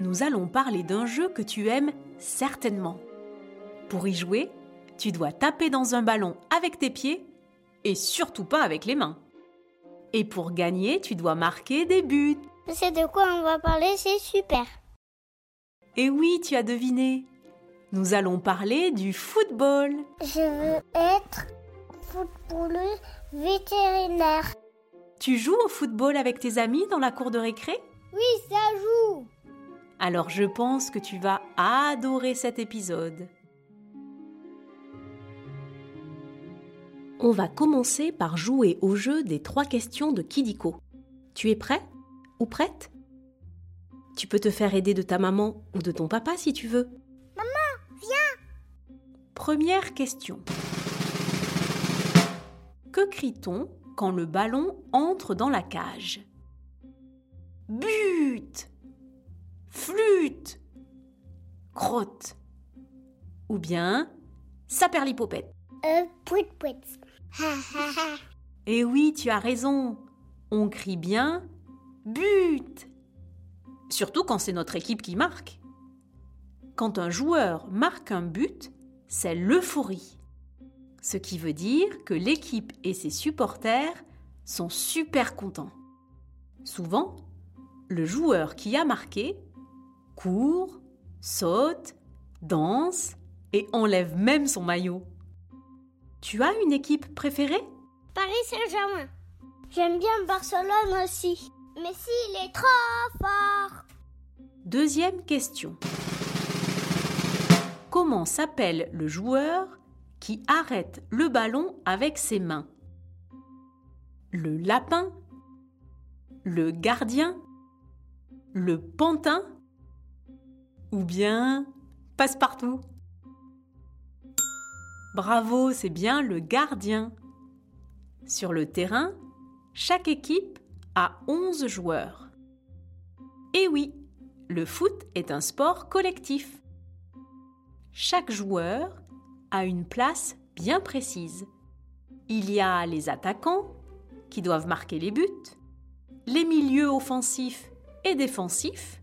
nous allons parler d'un jeu que tu aimes certainement. Pour y jouer, tu dois taper dans un ballon avec tes pieds et surtout pas avec les mains. Et pour gagner, tu dois marquer des buts. C'est de quoi on va parler, c'est super. Et oui, tu as deviné. Nous allons parler du football. Je veux être footballeuse vétérinaire. Tu joues au football avec tes amis dans la cour de récré? Oui, ça joue. Alors je pense que tu vas adorer cet épisode. On va commencer par jouer au jeu des trois questions de Kidiko. Tu es prêt ou prête? Tu peux te faire aider de ta maman ou de ton papa si tu veux. Maman, viens. Première question. Que crie-t-on quand le ballon entre dans la cage? But Flûte Crotte Ou bien Saperlipopette Euh, pouit pouit. Eh oui, tu as raison. On crie bien but. Surtout quand c'est notre équipe qui marque. Quand un joueur marque un but, c'est l'euphorie. Ce qui veut dire que l'équipe et ses supporters sont super contents. Souvent, le joueur qui a marqué court, saute, danse et enlève même son maillot. Tu as une équipe préférée? Paris Saint-Germain. J'aime bien Barcelone aussi. Mais s'il est trop fort. Deuxième question. Comment s'appelle le joueur qui arrête le ballon avec ses mains? Le lapin? Le gardien? Le pantin? Ou bien passe-partout Bravo, c'est bien le gardien. Sur le terrain, chaque équipe a 11 joueurs. Et oui, le foot est un sport collectif. Chaque joueur a une place bien précise. Il y a les attaquants qui doivent marquer les buts, les milieux offensifs et défensifs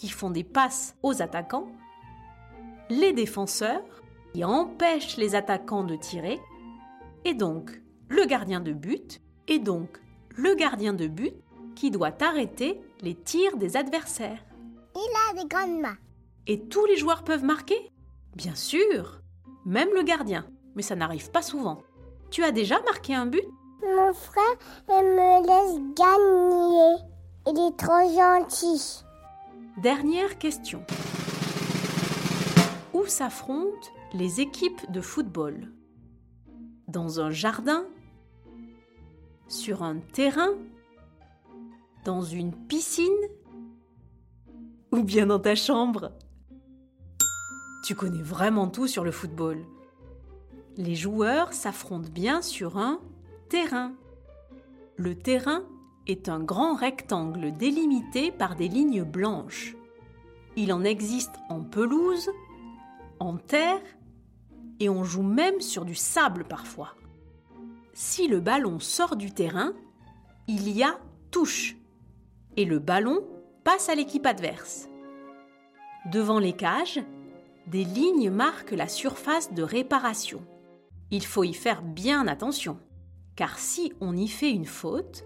qui font des passes aux attaquants, les défenseurs qui empêchent les attaquants de tirer, et donc le gardien de but, et donc le gardien de but qui doit arrêter les tirs des adversaires. Il a des grandes mains. Et tous les joueurs peuvent marquer? Bien sûr Même le gardien, mais ça n'arrive pas souvent. Tu as déjà marqué un but? Mon frère, il me laisse gagner. Il est trop gentil. Dernière question. Où s'affrontent les équipes de football? Dans un jardin? Sur un terrain? Dans une piscine? Ou bien dans ta chambre? Tu connais vraiment tout sur le football. Les joueurs s'affrontent bien sur un terrain. Le terrain est un grand rectangle délimité par des lignes blanches. Il en existe en pelouse, en terre et on joue même sur du sable parfois. Si le ballon sort du terrain, il y a touche et le ballon passe à l'équipe adverse. Devant les cages, des lignes marquent la surface de réparation. Il faut y faire bien attention, car si on y fait une faute,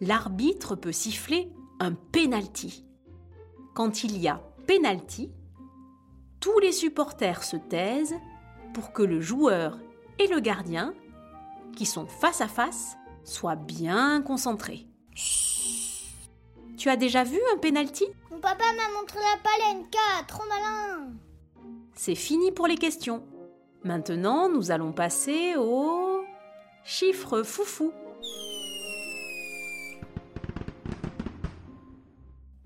l'arbitre peut siffler un penalty. Quand il y a penalty, tous les supporters se taisent pour que le joueur et le gardien, qui sont face à face, soient bien concentrés. Tu as déjà vu un penalty? Mon papa m'a montré la palenka, trop malin. C'est fini pour les questions. Maintenant, nous allons passer au chiffre foufou.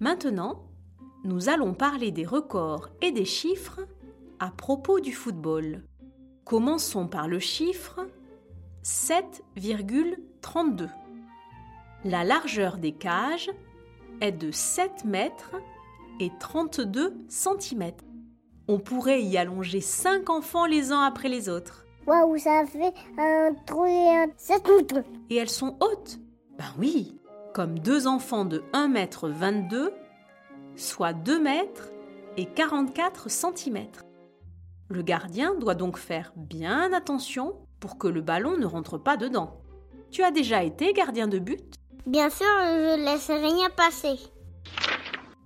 Maintenant, nous allons parler des records et des chiffres à propos du football. Commençons par le chiffre 7,32. La largeur des cages est de 7 mètres et 32 cm. On pourrait y allonger 5 enfants les uns après les autres. Waouh, ça fait un trou et un 7 mètres. Et elles sont hautes? Ben oui, comme deux enfants de 1 mètre 22, soit 2 mètres et 44 cm. Le gardien doit donc faire bien attention pour que le ballon ne rentre pas dedans. Tu as déjà été gardien de but? Bien sûr, je ne laisse rien passer.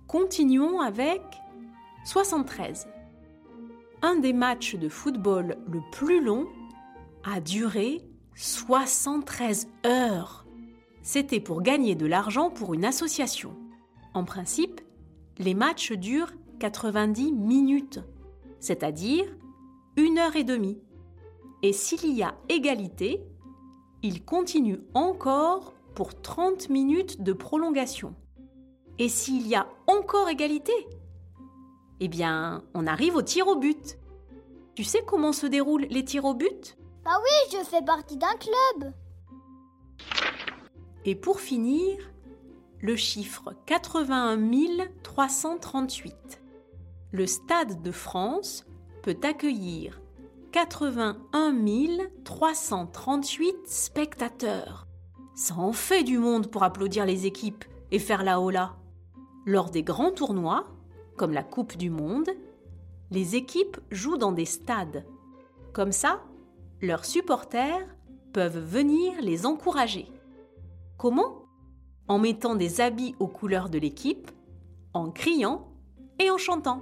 Continuons avec 73. Un des matchs de football le plus long a duré 73 heures. C'était pour gagner de l'argent pour une association. En principe, les matchs durent 90 minutes c'est-à-dire une heure et demie. Et s'il y a égalité, il continue encore pour 30 minutes de prolongation. Et s'il y a encore égalité, eh bien, on arrive au tir au but. Tu sais comment se déroulent les tirs au but? Bah oui, je fais partie d'un club. Et pour finir, le chiffre 81 338 le Stade de France peut accueillir 81 338 spectateurs. Ça en fait du monde pour applaudir les équipes et faire la hola. Lors des grands tournois, comme la Coupe du Monde, les équipes jouent dans des stades. Comme ça, leurs supporters peuvent venir les encourager. Comment? En mettant des habits aux couleurs de l'équipe, en criant et en chantant.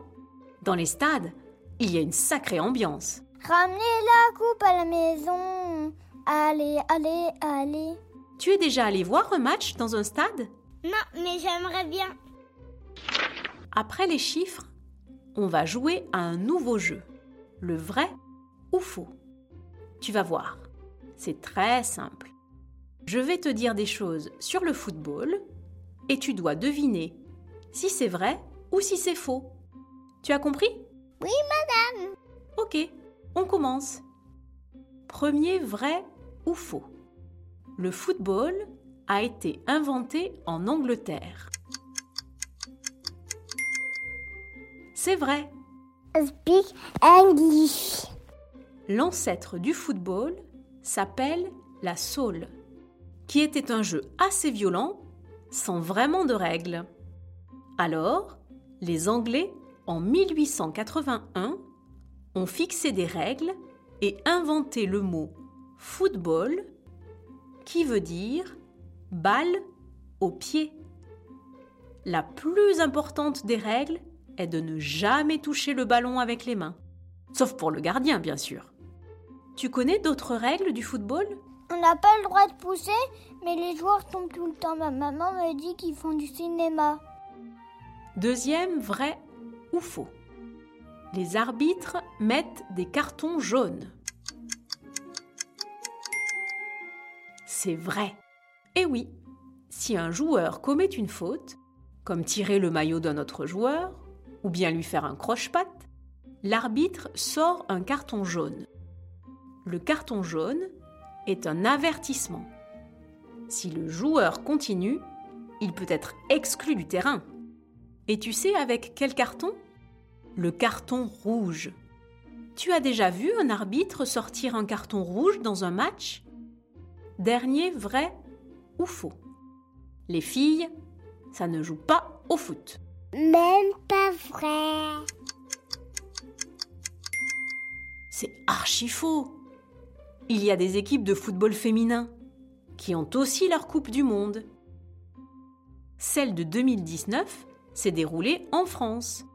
Dans les stades, il y a une sacrée ambiance. Ramenez la coupe à la maison. Allez, allez, allez. Tu es déjà allé voir un match dans un stade? Non, mais j'aimerais bien. Après les chiffres, on va jouer à un nouveau jeu. Le vrai ou faux Tu vas voir. C'est très simple. Je vais te dire des choses sur le football et tu dois deviner si c'est vrai ou si c'est faux. Tu as compris? Oui, madame. Ok, on commence. Premier vrai ou faux? Le football a été inventé en Angleterre. C'est vrai. Speak English. L'ancêtre du football s'appelle la saule, qui était un jeu assez violent, sans vraiment de règles. Alors, les Anglais en 1881, ont fixé des règles et inventé le mot football qui veut dire balle au pied. La plus importante des règles est de ne jamais toucher le ballon avec les mains, sauf pour le gardien bien sûr. Tu connais d'autres règles du football? On n'a pas le droit de pousser, mais les joueurs tombent tout le temps. Ma maman me dit qu'ils font du cinéma. Deuxième vrai ou faux Les arbitres mettent des cartons jaunes. C'est vrai. Et oui, si un joueur commet une faute, comme tirer le maillot d'un autre joueur, ou bien lui faire un croche-patte, l'arbitre sort un carton jaune. Le carton jaune est un avertissement. Si le joueur continue, il peut être exclu du terrain. Et tu sais avec quel carton? Le carton rouge. Tu as déjà vu un arbitre sortir un carton rouge dans un match? Dernier vrai ou faux? Les filles, ça ne joue pas au foot. Même pas vrai. C'est archi faux. Il y a des équipes de football féminin qui ont aussi leur Coupe du Monde. Celle de 2019 s'est déroulé en France.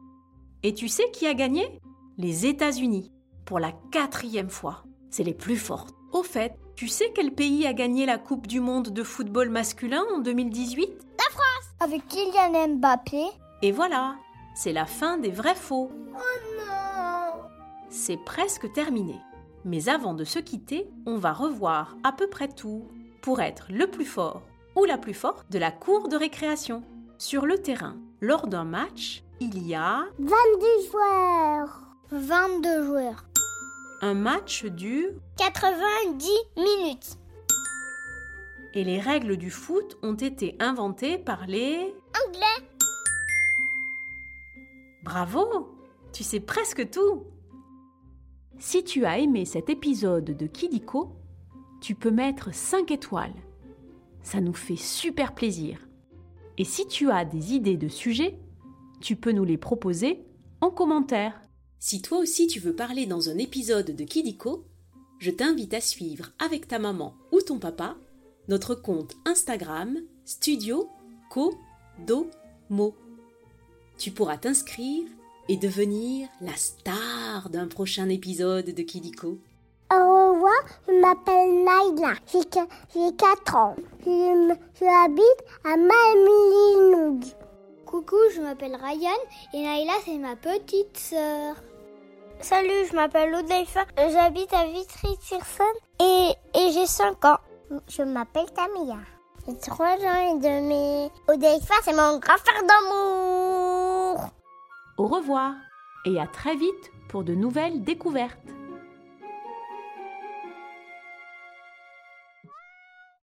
Et tu sais qui a gagné? Les États-Unis, pour la quatrième fois. C'est les plus fortes. Au fait, tu sais quel pays a gagné la Coupe du Monde de football masculin en 2018 La France Avec Kylian Mbappé. Et voilà, c'est la fin des vrais faux. Oh non C'est presque terminé. Mais avant de se quitter, on va revoir à peu près tout pour être le plus fort ou la plus forte de la cour de récréation. Sur le terrain, lors d'un match, il y a 22 joueurs. 22 joueurs. un match dure 90 minutes. et les règles du foot ont été inventées par les... Anglais. Bravo Tu sais presque tout Si tu as aimé cet épisode de Kidiko, tu peux mettre 5 étoiles. Ça nous fait super plaisir. Et si tu as des idées de sujets, tu peux nous les proposer en commentaire. Si toi aussi tu veux parler dans un épisode de Kidiko, je t'invite à suivre avec ta maman ou ton papa notre compte Instagram Studio Co Do Mo. Tu pourras t'inscrire et devenir la star d'un prochain épisode de Kidiko. Au revoir, je m'appelle Naïla. J'ai que- j'ai 4 ans. Je, habite à Malmilinog. Coucou, je m'appelle Ryan et Naïla, c'est ma petite sœur. Salut, je m'appelle Odaifa. J'habite à Vitry-sur-Seine et, et j'ai 5 ans. Je m'appelle Tamia. J'ai 3 ans et demi. Odaifa, c'est mon grand frère d'amour. Au revoir et à très vite pour de nouvelles découvertes.